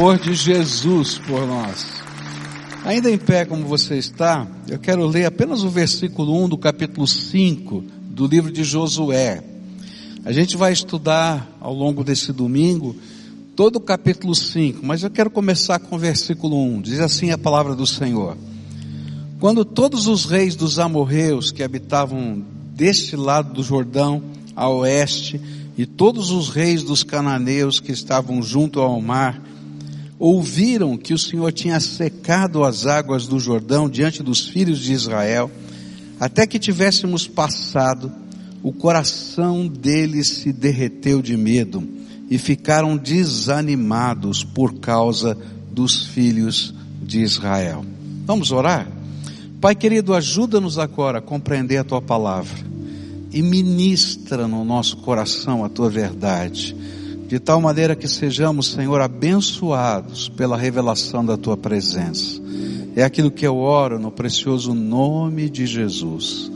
amor de Jesus por nós. Ainda em pé como você está, eu quero ler apenas o versículo 1 do capítulo 5 do livro de Josué. A gente vai estudar ao longo desse domingo todo o capítulo 5, mas eu quero começar com o versículo 1. Diz assim a palavra do Senhor. Quando todos os reis dos amorreus que habitavam deste lado do Jordão, a oeste, e todos os reis dos cananeus que estavam junto ao mar, ouviram que o Senhor tinha secado as águas do Jordão diante dos filhos de Israel, até que tivéssemos passado, o coração deles se derreteu de medo e ficaram desanimados por causa dos filhos de Israel. Vamos orar? Pai querido, ajuda-nos agora a compreender a tua palavra e ministra no nosso coração a tua verdade de tal maneira que sejamos, Senhor, abençoados pela revelação da tua presença. É aquilo que eu oro no precioso nome de Jesus.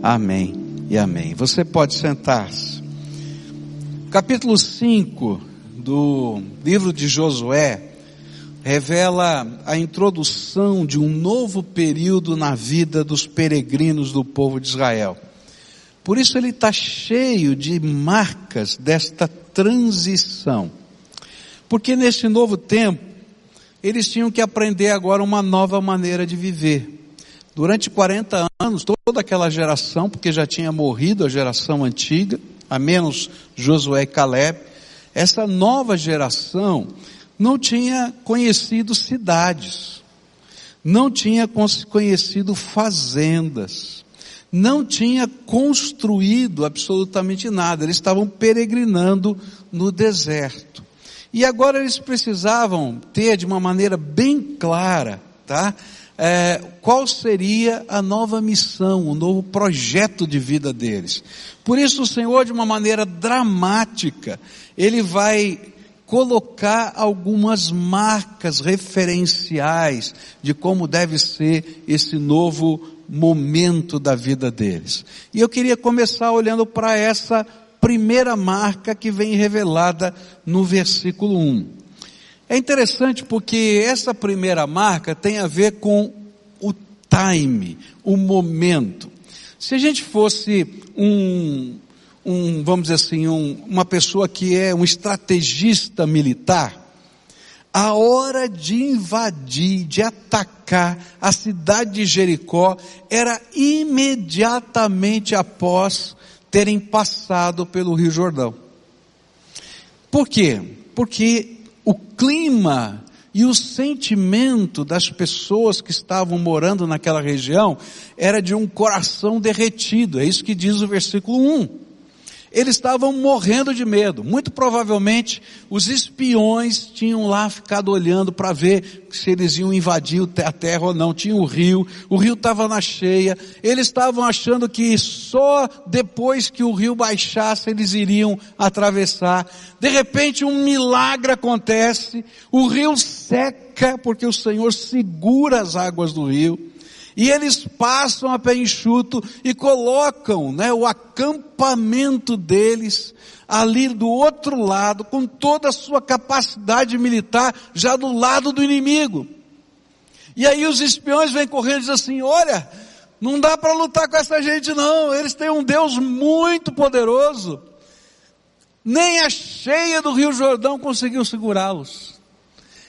Amém e amém. Você pode sentar-se. Capítulo 5 do livro de Josué revela a introdução de um novo período na vida dos peregrinos do povo de Israel. Por isso ele está cheio de marcas desta transição. Porque neste novo tempo, eles tinham que aprender agora uma nova maneira de viver. Durante 40 anos, toda aquela geração, porque já tinha morrido a geração antiga, a menos Josué e Caleb, essa nova geração não tinha conhecido cidades, não tinha conhecido fazendas, não tinha construído absolutamente nada, eles estavam peregrinando no deserto. E agora eles precisavam ter de uma maneira bem clara, tá? É, qual seria a nova missão, o novo projeto de vida deles. Por isso o Senhor, de uma maneira dramática, Ele vai colocar algumas marcas referenciais de como deve ser esse novo momento da vida deles. E eu queria começar olhando para essa primeira marca que vem revelada no versículo 1. É interessante porque essa primeira marca tem a ver com o time, o momento. Se a gente fosse um, um vamos dizer assim, um, uma pessoa que é um estrategista militar, a hora de invadir, de atacar a cidade de Jericó era imediatamente após terem passado pelo Rio Jordão. Por quê? Porque o clima e o sentimento das pessoas que estavam morando naquela região era de um coração derretido. É isso que diz o versículo 1 eles estavam morrendo de medo. Muito provavelmente os espiões tinham lá ficado olhando para ver se eles iam invadir a terra ou não. Tinha o rio, o rio estava na cheia. Eles estavam achando que só depois que o rio baixasse eles iriam atravessar. De repente um milagre acontece, o rio seca porque o Senhor segura as águas do rio. E eles passam a pé enxuto e colocam né, o acampamento deles ali do outro lado, com toda a sua capacidade militar, já do lado do inimigo. E aí os espiões vêm correndo e dizem assim, olha, não dá para lutar com essa gente não, eles têm um Deus muito poderoso. Nem a cheia do Rio Jordão conseguiu segurá-los.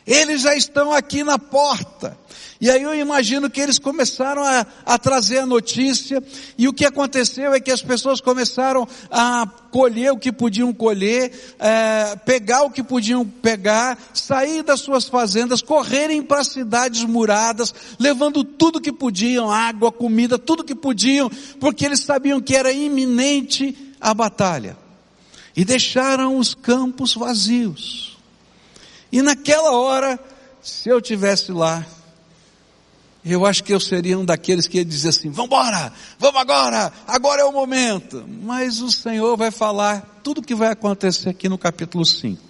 Eles já estão aqui na porta. E aí eu imagino que eles começaram a, a, trazer a notícia, e o que aconteceu é que as pessoas começaram a colher o que podiam colher, é, pegar o que podiam pegar, sair das suas fazendas, correrem para cidades muradas, levando tudo que podiam, água, comida, tudo que podiam, porque eles sabiam que era iminente a batalha. E deixaram os campos vazios. E naquela hora, se eu tivesse lá, eu acho que eu seria um daqueles que ia dizer assim, vamos embora, vamos agora, agora é o momento. Mas o Senhor vai falar tudo o que vai acontecer aqui no capítulo 5.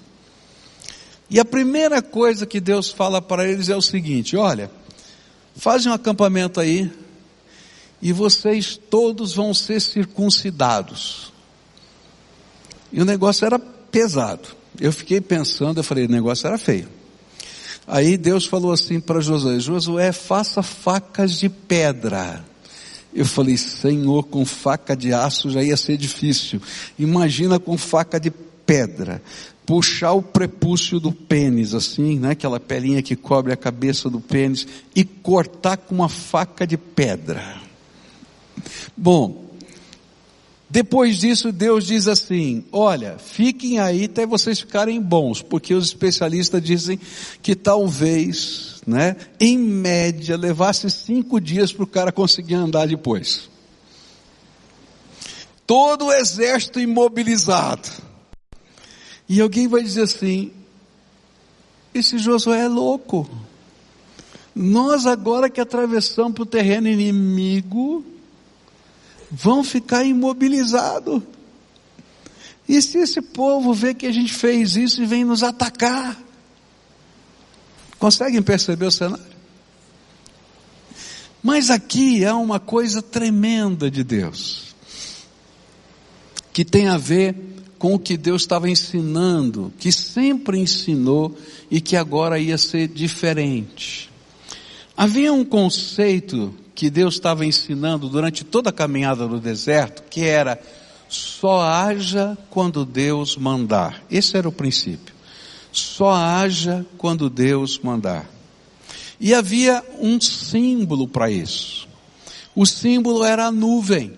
E a primeira coisa que Deus fala para eles é o seguinte, olha, fazem um acampamento aí, e vocês todos vão ser circuncidados. E o negócio era pesado. Eu fiquei pensando, eu falei, o negócio era feio. Aí Deus falou assim para Josué: Josué, faça facas de pedra. Eu falei, Senhor, com faca de aço já ia ser difícil. Imagina com faca de pedra. Puxar o prepúcio do pênis, assim, né? Aquela pelinha que cobre a cabeça do pênis, e cortar com uma faca de pedra. Bom, depois disso, Deus diz assim: olha, fiquem aí até vocês ficarem bons, porque os especialistas dizem que talvez, né, em média, levasse cinco dias para o cara conseguir andar depois. Todo o exército imobilizado. E alguém vai dizer assim: esse Josué é louco. Nós agora que atravessamos para o terreno inimigo, vão ficar imobilizados. E se esse povo vê que a gente fez isso e vem nos atacar? Conseguem perceber o cenário? Mas aqui há uma coisa tremenda de Deus, que tem a ver com o que Deus estava ensinando, que sempre ensinou e que agora ia ser diferente. Havia um conceito que Deus estava ensinando durante toda a caminhada no deserto, que era só haja quando Deus mandar. Esse era o princípio. Só haja quando Deus mandar. E havia um símbolo para isso. O símbolo era a nuvem.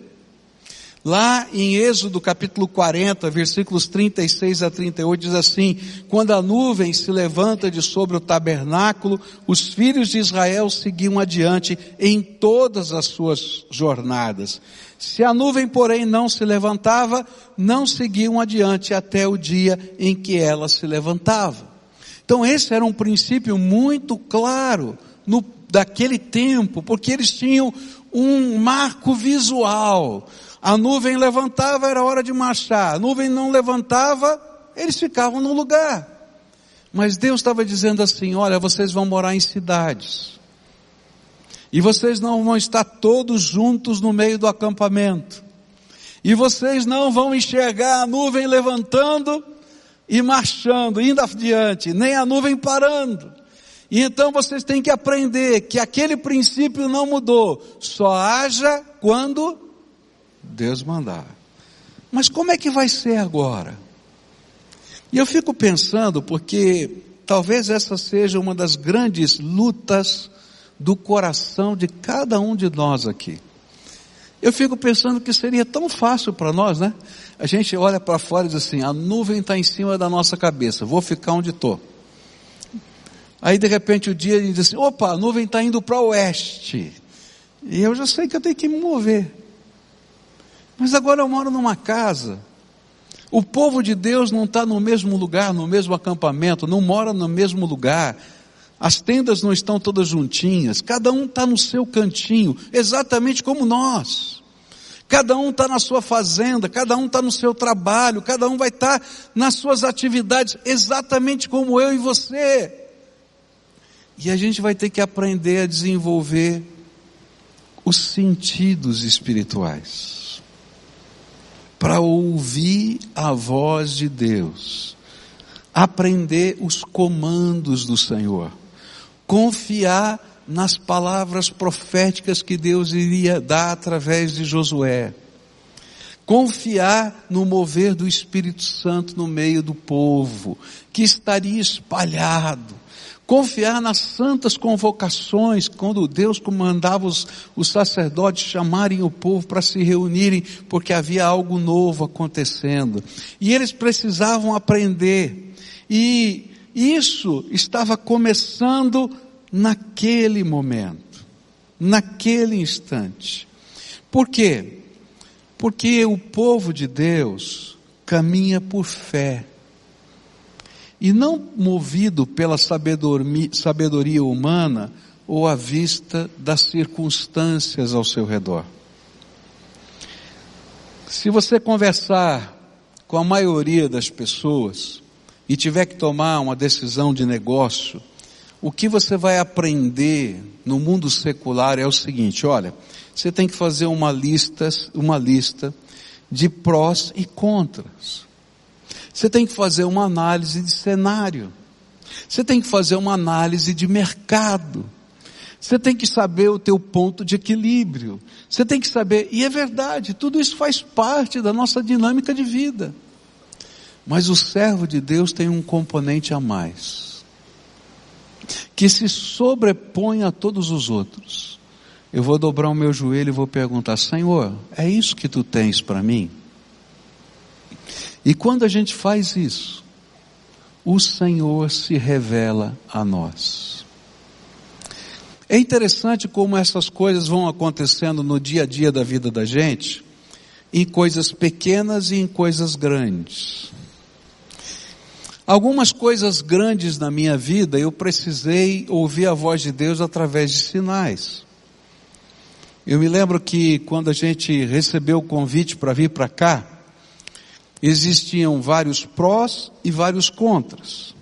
Lá em Êxodo capítulo 40, versículos 36 a 38 diz assim: Quando a nuvem se levanta de sobre o tabernáculo, os filhos de Israel seguiam adiante em todas as suas jornadas. Se a nuvem, porém, não se levantava, não seguiam adiante até o dia em que ela se levantava. Então esse era um princípio muito claro no, daquele tempo, porque eles tinham um marco visual a nuvem levantava, era hora de marchar. A nuvem não levantava, eles ficavam no lugar. Mas Deus estava dizendo assim: olha, vocês vão morar em cidades. E vocês não vão estar todos juntos no meio do acampamento. E vocês não vão enxergar a nuvem levantando e marchando, indo adiante, nem a nuvem parando. E então vocês têm que aprender que aquele princípio não mudou. Só haja quando Deus mandar. Mas como é que vai ser agora? E eu fico pensando, porque talvez essa seja uma das grandes lutas do coração de cada um de nós aqui. Eu fico pensando que seria tão fácil para nós, né? A gente olha para fora e diz assim: a nuvem está em cima da nossa cabeça, vou ficar onde estou. Aí de repente o dia diz assim: opa, a nuvem está indo para o oeste. E eu já sei que eu tenho que me mover. Mas agora eu moro numa casa. O povo de Deus não está no mesmo lugar, no mesmo acampamento, não mora no mesmo lugar. As tendas não estão todas juntinhas, cada um está no seu cantinho, exatamente como nós. Cada um está na sua fazenda, cada um está no seu trabalho, cada um vai estar tá nas suas atividades, exatamente como eu e você. E a gente vai ter que aprender a desenvolver os sentidos espirituais para ouvir a voz de Deus, aprender os comandos do Senhor, confiar nas palavras proféticas que Deus iria dar através de Josué, confiar no mover do Espírito Santo no meio do povo, que estaria espalhado, Confiar nas santas convocações, quando Deus comandava os, os sacerdotes chamarem o povo para se reunirem, porque havia algo novo acontecendo. E eles precisavam aprender. E isso estava começando naquele momento, naquele instante. Por quê? Porque o povo de Deus caminha por fé e não movido pela sabedoria humana ou à vista das circunstâncias ao seu redor. Se você conversar com a maioria das pessoas e tiver que tomar uma decisão de negócio, o que você vai aprender no mundo secular é o seguinte, olha, você tem que fazer uma lista, uma lista de prós e contras. Você tem que fazer uma análise de cenário. Você tem que fazer uma análise de mercado. Você tem que saber o teu ponto de equilíbrio. Você tem que saber, e é verdade, tudo isso faz parte da nossa dinâmica de vida. Mas o servo de Deus tem um componente a mais, que se sobrepõe a todos os outros. Eu vou dobrar o meu joelho e vou perguntar: Senhor, é isso que tu tens para mim? E quando a gente faz isso, o Senhor se revela a nós. É interessante como essas coisas vão acontecendo no dia a dia da vida da gente, em coisas pequenas e em coisas grandes. Algumas coisas grandes na minha vida eu precisei ouvir a voz de Deus através de sinais. Eu me lembro que quando a gente recebeu o convite para vir para cá, existiam vários prós e vários contras.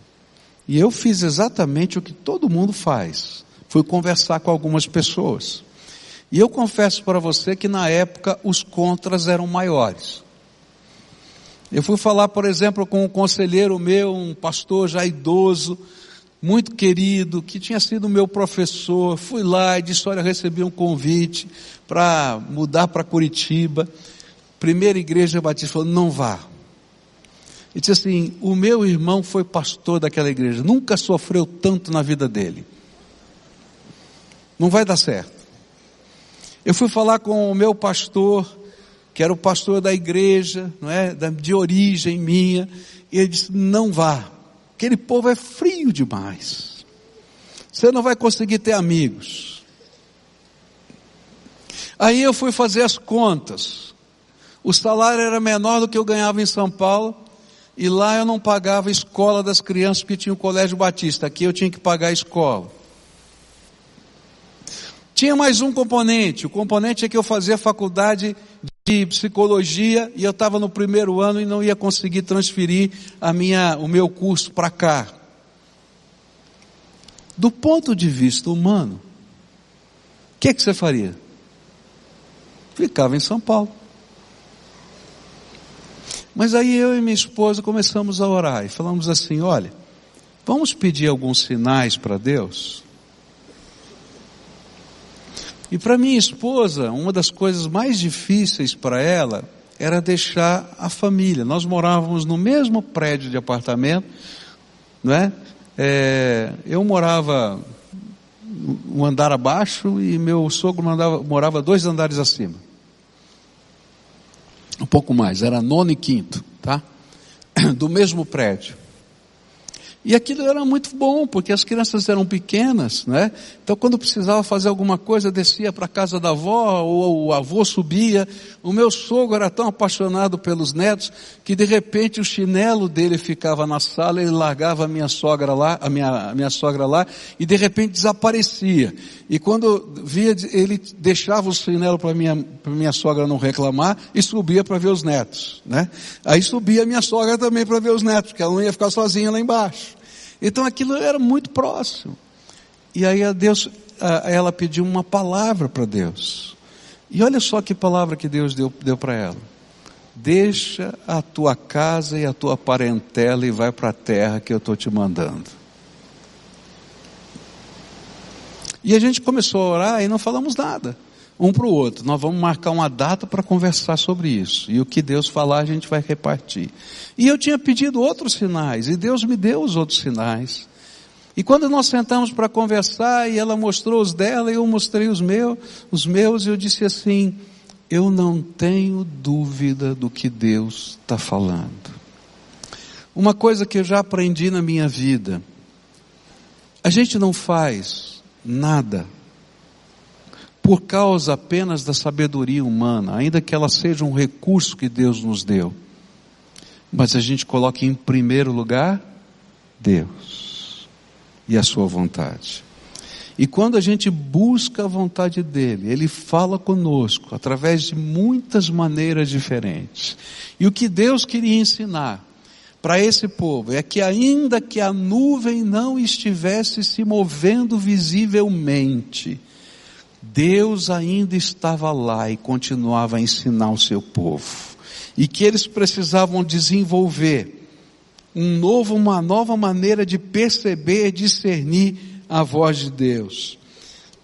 E eu fiz exatamente o que todo mundo faz. Fui conversar com algumas pessoas. E eu confesso para você que na época os contras eram maiores. Eu fui falar, por exemplo, com um conselheiro meu, um pastor já idoso, muito querido, que tinha sido meu professor. Fui lá e disse: Olha, recebi um convite para mudar para Curitiba. Primeira igreja batista falou: Não vá. E disse assim: O meu irmão foi pastor daquela igreja, nunca sofreu tanto na vida dele. Não vai dar certo. Eu fui falar com o meu pastor que era o pastor da igreja, não é, de origem minha, e ele disse: não vá, aquele povo é frio demais. Você não vai conseguir ter amigos. Aí eu fui fazer as contas. O salário era menor do que eu ganhava em São Paulo, e lá eu não pagava a escola das crianças porque tinha o colégio batista. Aqui eu tinha que pagar a escola. Tinha mais um componente. O componente é que eu fazia faculdade de psicologia e eu estava no primeiro ano e não ia conseguir transferir a minha, o meu curso para cá. Do ponto de vista humano, o que, é que você faria? Ficava em São Paulo. Mas aí eu e minha esposa começamos a orar e falamos assim: olha, vamos pedir alguns sinais para Deus? E para minha esposa, uma das coisas mais difíceis para ela era deixar a família. Nós morávamos no mesmo prédio de apartamento, não é? é eu morava um andar abaixo e meu sogro mandava, morava dois andares acima. Um pouco mais, era nono e quinto, tá? Do mesmo prédio. E aquilo era muito bom, porque as crianças eram pequenas, né? Então quando precisava fazer alguma coisa, descia para a casa da avó, ou o avô subia. O meu sogro era tão apaixonado pelos netos, que de repente o chinelo dele ficava na sala, ele largava a minha sogra lá, a minha, a minha sogra lá, e de repente desaparecia. E quando via, ele deixava o chinelo para minha, para minha sogra não reclamar, e subia para ver os netos, né? Aí subia a minha sogra também para ver os netos, porque ela não ia ficar sozinha lá embaixo. Então aquilo era muito próximo. E aí a Deus, a, ela pediu uma palavra para Deus. E olha só que palavra que Deus deu, deu para ela. Deixa a tua casa e a tua parentela e vai para a terra que eu estou te mandando. E a gente começou a orar e não falamos nada um para o outro. Nós vamos marcar uma data para conversar sobre isso. E o que Deus falar a gente vai repartir. E eu tinha pedido outros sinais, e Deus me deu os outros sinais. E quando nós sentamos para conversar, e ela mostrou os dela, e eu mostrei os meus, os meus, e eu disse assim, eu não tenho dúvida do que Deus está falando. Uma coisa que eu já aprendi na minha vida, a gente não faz nada por causa apenas da sabedoria humana, ainda que ela seja um recurso que Deus nos deu. Mas a gente coloca em primeiro lugar Deus e a sua vontade. E quando a gente busca a vontade dele, ele fala conosco através de muitas maneiras diferentes. E o que Deus queria ensinar para esse povo é que ainda que a nuvem não estivesse se movendo visivelmente, Deus ainda estava lá e continuava a ensinar o seu povo. E que eles precisavam desenvolver um novo, uma nova maneira de perceber, discernir a voz de Deus.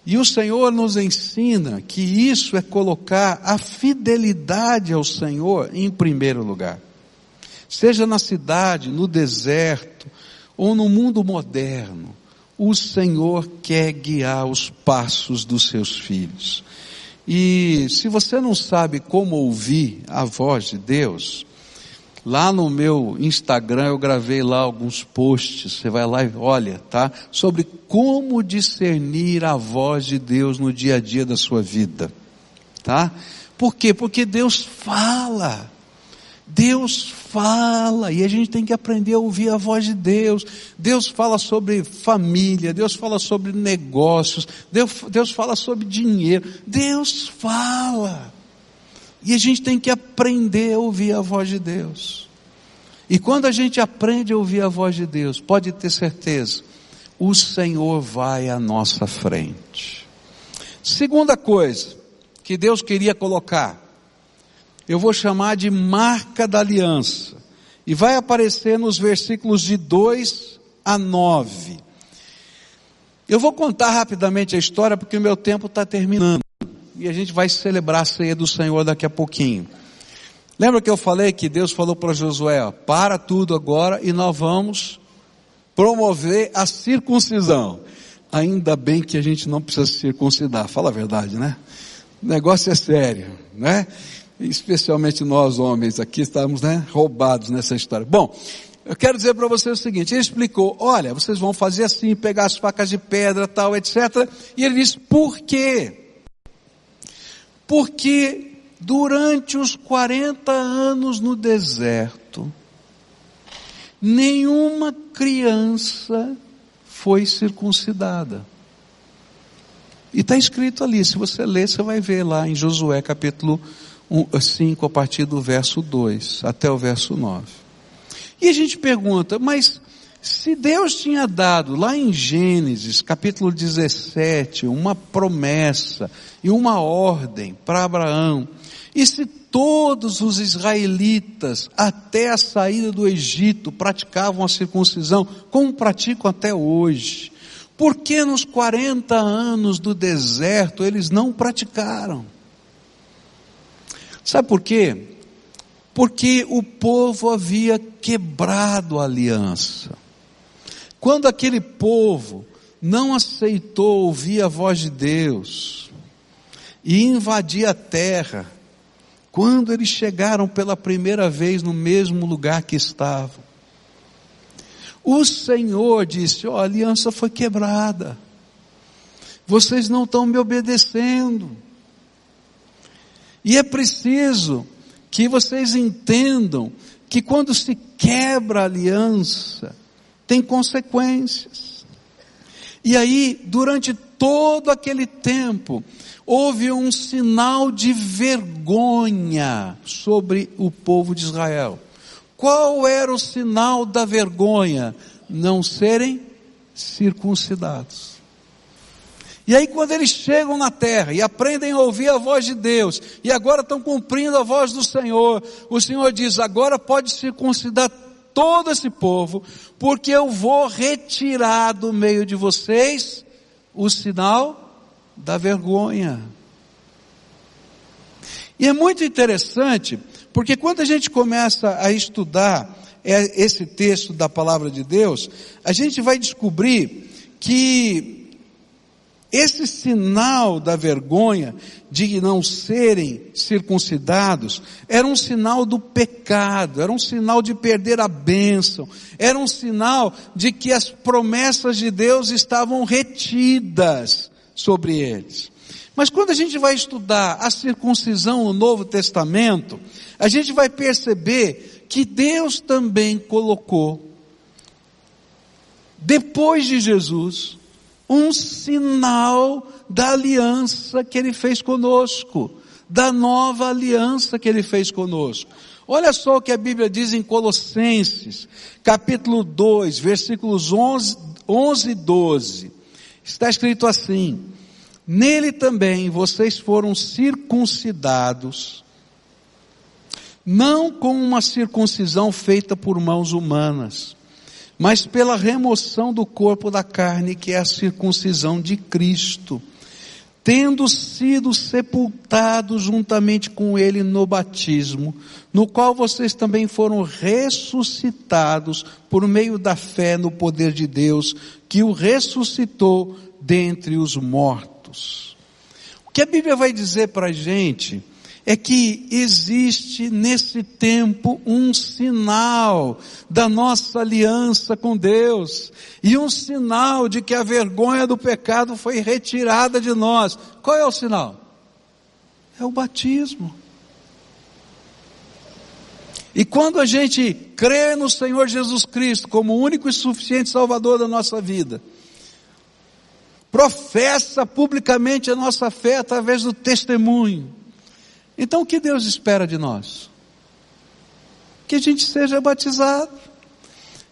E o Senhor nos ensina que isso é colocar a fidelidade ao Senhor em primeiro lugar. Seja na cidade, no deserto ou no mundo moderno, o Senhor quer guiar os passos dos seus filhos. E se você não sabe como ouvir a voz de Deus, lá no meu Instagram eu gravei lá alguns posts, você vai lá e olha, tá? Sobre como discernir a voz de Deus no dia a dia da sua vida, tá? Por quê? Porque Deus fala. Deus fala e a gente tem que aprender a ouvir a voz de Deus. Deus fala sobre família, Deus fala sobre negócios, Deus, Deus fala sobre dinheiro. Deus fala. E a gente tem que aprender a ouvir a voz de Deus. E quando a gente aprende a ouvir a voz de Deus, pode ter certeza, o Senhor vai à nossa frente. Segunda coisa que Deus queria colocar eu vou chamar de marca da aliança. E vai aparecer nos versículos de 2 a 9. Eu vou contar rapidamente a história porque o meu tempo está terminando. E a gente vai celebrar a ceia do Senhor daqui a pouquinho. Lembra que eu falei que Deus falou para Josué, ó, para tudo agora e nós vamos promover a circuncisão. Ainda bem que a gente não precisa se circuncidar, fala a verdade, né? O negócio é sério, né? Especialmente nós homens aqui estamos né, roubados nessa história. Bom, eu quero dizer para você o seguinte, ele explicou, olha, vocês vão fazer assim, pegar as facas de pedra, tal, etc. E ele disse, por quê? Porque durante os 40 anos no deserto, nenhuma criança foi circuncidada. E está escrito ali, se você ler, você vai ver lá em Josué capítulo 5 a partir do verso 2 até o verso 9. E a gente pergunta, mas se Deus tinha dado lá em Gênesis capítulo 17 uma promessa e uma ordem para Abraão, e se todos os israelitas até a saída do Egito praticavam a circuncisão, como praticam até hoje, por que nos 40 anos do deserto eles não praticaram? Sabe por quê? Porque o povo havia quebrado a aliança. Quando aquele povo não aceitou ouvir a voz de Deus e invadir a terra, quando eles chegaram pela primeira vez no mesmo lugar que estavam, o Senhor disse: Ó, oh, a aliança foi quebrada, vocês não estão me obedecendo. E é preciso que vocês entendam que quando se quebra a aliança, tem consequências. E aí, durante todo aquele tempo, houve um sinal de vergonha sobre o povo de Israel. Qual era o sinal da vergonha? Não serem circuncidados. E aí quando eles chegam na terra e aprendem a ouvir a voz de Deus, e agora estão cumprindo a voz do Senhor, o Senhor diz, agora pode circuncidar todo esse povo, porque eu vou retirar do meio de vocês o sinal da vergonha. E é muito interessante, porque quando a gente começa a estudar é, esse texto da palavra de Deus, a gente vai descobrir que esse sinal da vergonha de não serem circuncidados era um sinal do pecado, era um sinal de perder a bênção, era um sinal de que as promessas de Deus estavam retidas sobre eles. Mas quando a gente vai estudar a circuncisão no Novo Testamento, a gente vai perceber que Deus também colocou, depois de Jesus, um sinal da aliança que ele fez conosco, da nova aliança que ele fez conosco. Olha só o que a Bíblia diz em Colossenses, capítulo 2, versículos 11, 11 e 12. Está escrito assim: Nele também vocês foram circuncidados, não com uma circuncisão feita por mãos humanas, mas pela remoção do corpo da carne, que é a circuncisão de Cristo, tendo sido sepultados juntamente com ele no batismo, no qual vocês também foram ressuscitados por meio da fé no poder de Deus, que o ressuscitou dentre os mortos. O que a Bíblia vai dizer para a gente é que existe nesse tempo um sinal da nossa aliança com Deus e um sinal de que a vergonha do pecado foi retirada de nós. Qual é o sinal? É o batismo. E quando a gente crê no Senhor Jesus Cristo como único e suficiente Salvador da nossa vida, professa publicamente a nossa fé através do testemunho, então o que Deus espera de nós? Que a gente seja batizado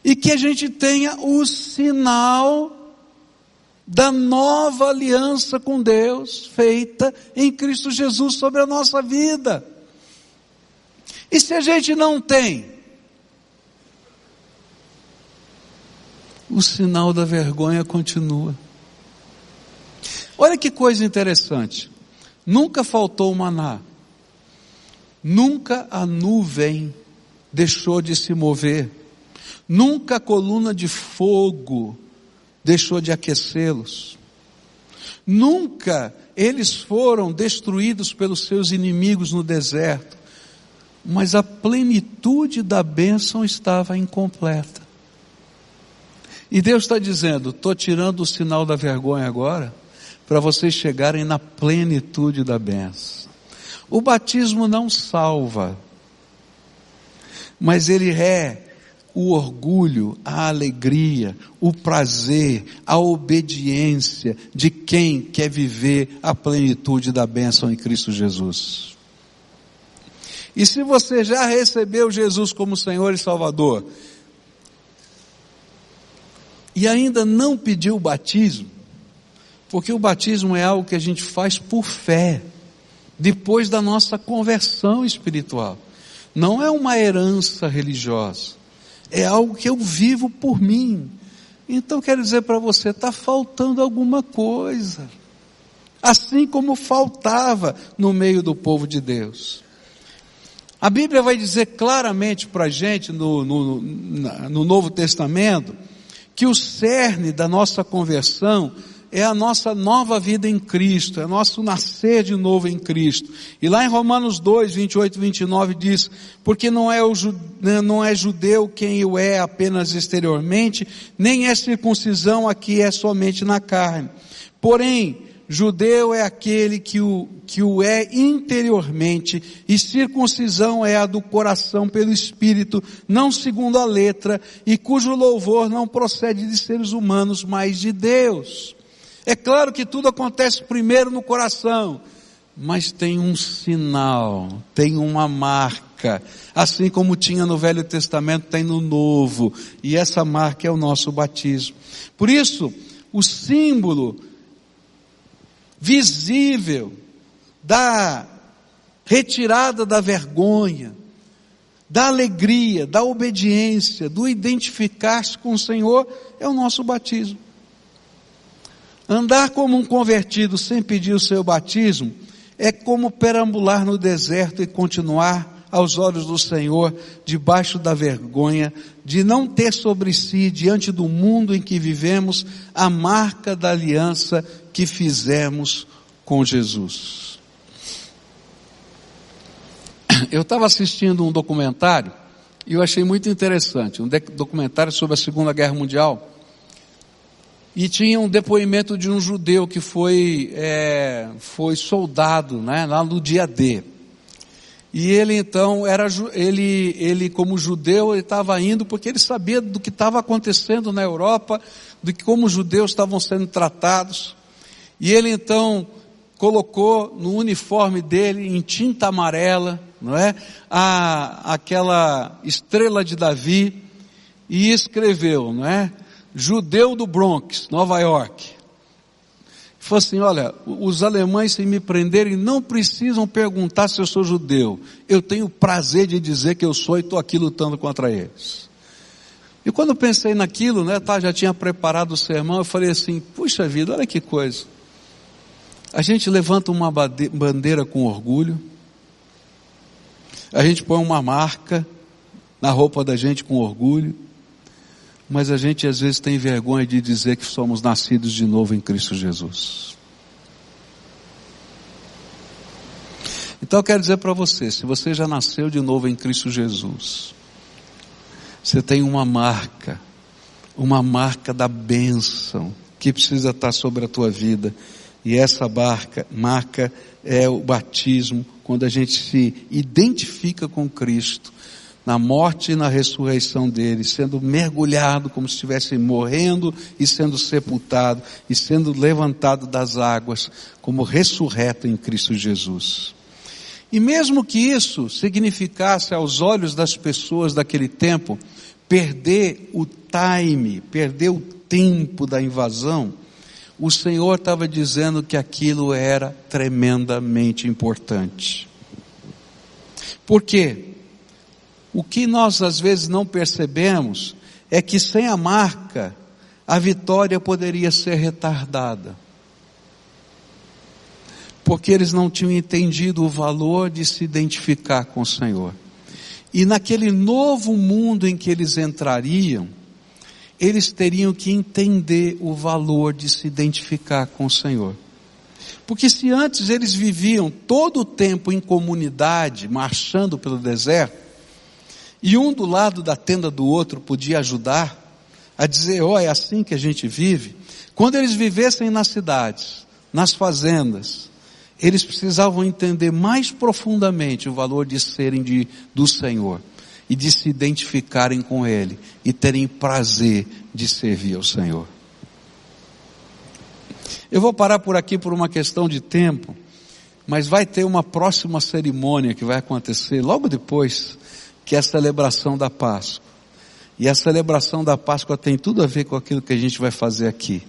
e que a gente tenha o sinal da nova aliança com Deus feita em Cristo Jesus sobre a nossa vida. E se a gente não tem, o sinal da vergonha continua. Olha que coisa interessante. Nunca faltou maná. Nunca a nuvem deixou de se mover. Nunca a coluna de fogo deixou de aquecê-los. Nunca eles foram destruídos pelos seus inimigos no deserto. Mas a plenitude da bênção estava incompleta. E Deus está dizendo: estou tirando o sinal da vergonha agora, para vocês chegarem na plenitude da bênção. O batismo não salva, mas ele é o orgulho, a alegria, o prazer, a obediência de quem quer viver a plenitude da bênção em Cristo Jesus. E se você já recebeu Jesus como Senhor e Salvador, e ainda não pediu o batismo, porque o batismo é algo que a gente faz por fé, depois da nossa conversão espiritual. Não é uma herança religiosa. É algo que eu vivo por mim. Então quero dizer para você, está faltando alguma coisa. Assim como faltava no meio do povo de Deus. A Bíblia vai dizer claramente para a gente no, no, no Novo Testamento que o cerne da nossa conversão é a nossa nova vida em Cristo, é nosso nascer de novo em Cristo. E lá em Romanos 2, 28 e 29 diz, porque não é, o, né, não é judeu quem o é apenas exteriormente, nem é circuncisão aqui é somente na carne. Porém, judeu é aquele que o, que o é interiormente, e circuncisão é a do coração pelo Espírito, não segundo a letra, e cujo louvor não procede de seres humanos, mas de Deus. É claro que tudo acontece primeiro no coração, mas tem um sinal, tem uma marca, assim como tinha no Velho Testamento, tem no Novo, e essa marca é o nosso batismo. Por isso, o símbolo visível da retirada da vergonha, da alegria, da obediência, do identificar-se com o Senhor é o nosso batismo. Andar como um convertido sem pedir o seu batismo é como perambular no deserto e continuar aos olhos do Senhor debaixo da vergonha de não ter sobre si, diante do mundo em que vivemos, a marca da aliança que fizemos com Jesus. Eu estava assistindo um documentário e eu achei muito interessante, um documentário sobre a Segunda Guerra Mundial e tinha um depoimento de um judeu que foi, é, foi soldado, né, lá no dia D. E ele então era, ele, ele como judeu, ele estava indo porque ele sabia do que estava acontecendo na Europa, de como os judeus estavam sendo tratados. E ele então colocou no uniforme dele, em tinta amarela, não é? A, aquela estrela de Davi, e escreveu, não é? Judeu do Bronx, Nova York. Falou assim: olha, os alemães, se me prenderem, não precisam perguntar se eu sou judeu. Eu tenho prazer de dizer que eu sou e estou aqui lutando contra eles. E quando eu pensei naquilo, né, tá, já tinha preparado o sermão, eu falei assim: puxa vida, olha que coisa. A gente levanta uma bandeira com orgulho, a gente põe uma marca na roupa da gente com orgulho, mas a gente às vezes tem vergonha de dizer que somos nascidos de novo em Cristo Jesus. Então eu quero dizer para você, se você já nasceu de novo em Cristo Jesus, você tem uma marca, uma marca da bênção que precisa estar sobre a tua vida. E essa marca, marca é o batismo, quando a gente se identifica com Cristo na morte e na ressurreição dele, sendo mergulhado como se estivesse morrendo e sendo sepultado e sendo levantado das águas como ressurreto em Cristo Jesus. E mesmo que isso significasse aos olhos das pessoas daquele tempo perder o time, perder o tempo da invasão, o Senhor estava dizendo que aquilo era tremendamente importante. Por quê? O que nós às vezes não percebemos é que sem a marca, a vitória poderia ser retardada. Porque eles não tinham entendido o valor de se identificar com o Senhor. E naquele novo mundo em que eles entrariam, eles teriam que entender o valor de se identificar com o Senhor. Porque se antes eles viviam todo o tempo em comunidade, marchando pelo deserto, e um do lado da tenda do outro podia ajudar a dizer, ó, oh, é assim que a gente vive. Quando eles vivessem nas cidades, nas fazendas, eles precisavam entender mais profundamente o valor de serem de, do Senhor e de se identificarem com Ele e terem prazer de servir ao Senhor. Eu vou parar por aqui por uma questão de tempo, mas vai ter uma próxima cerimônia que vai acontecer logo depois que é a celebração da Páscoa. E a celebração da Páscoa tem tudo a ver com aquilo que a gente vai fazer aqui.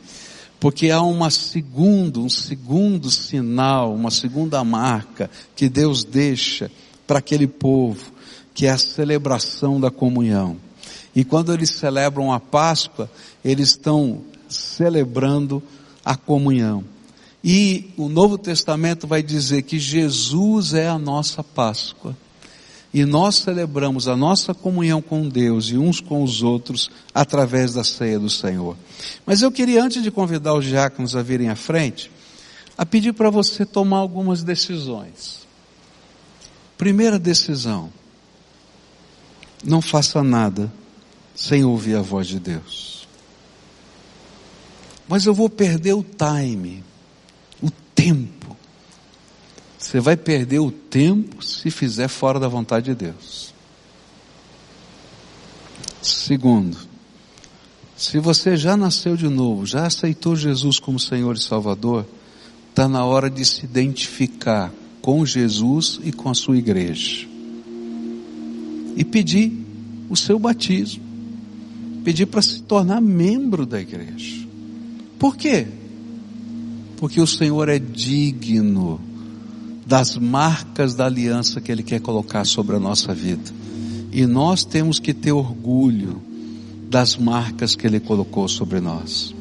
Porque há uma segunda, um segundo sinal, uma segunda marca que Deus deixa para aquele povo, que é a celebração da comunhão. E quando eles celebram a Páscoa, eles estão celebrando a comunhão. E o Novo Testamento vai dizer que Jesus é a nossa Páscoa e nós celebramos a nossa comunhão com Deus e uns com os outros através da ceia do Senhor. Mas eu queria, antes de convidar os diáconos a virem à frente, a pedir para você tomar algumas decisões. Primeira decisão: não faça nada sem ouvir a voz de Deus. Mas eu vou perder o time, o tempo você vai perder o tempo se fizer fora da vontade de Deus. Segundo, se você já nasceu de novo, já aceitou Jesus como Senhor e Salvador, está na hora de se identificar com Jesus e com a sua igreja. E pedir o seu batismo. Pedir para se tornar membro da igreja. Por quê? Porque o Senhor é digno das marcas da aliança que Ele quer colocar sobre a nossa vida. E nós temos que ter orgulho das marcas que Ele colocou sobre nós.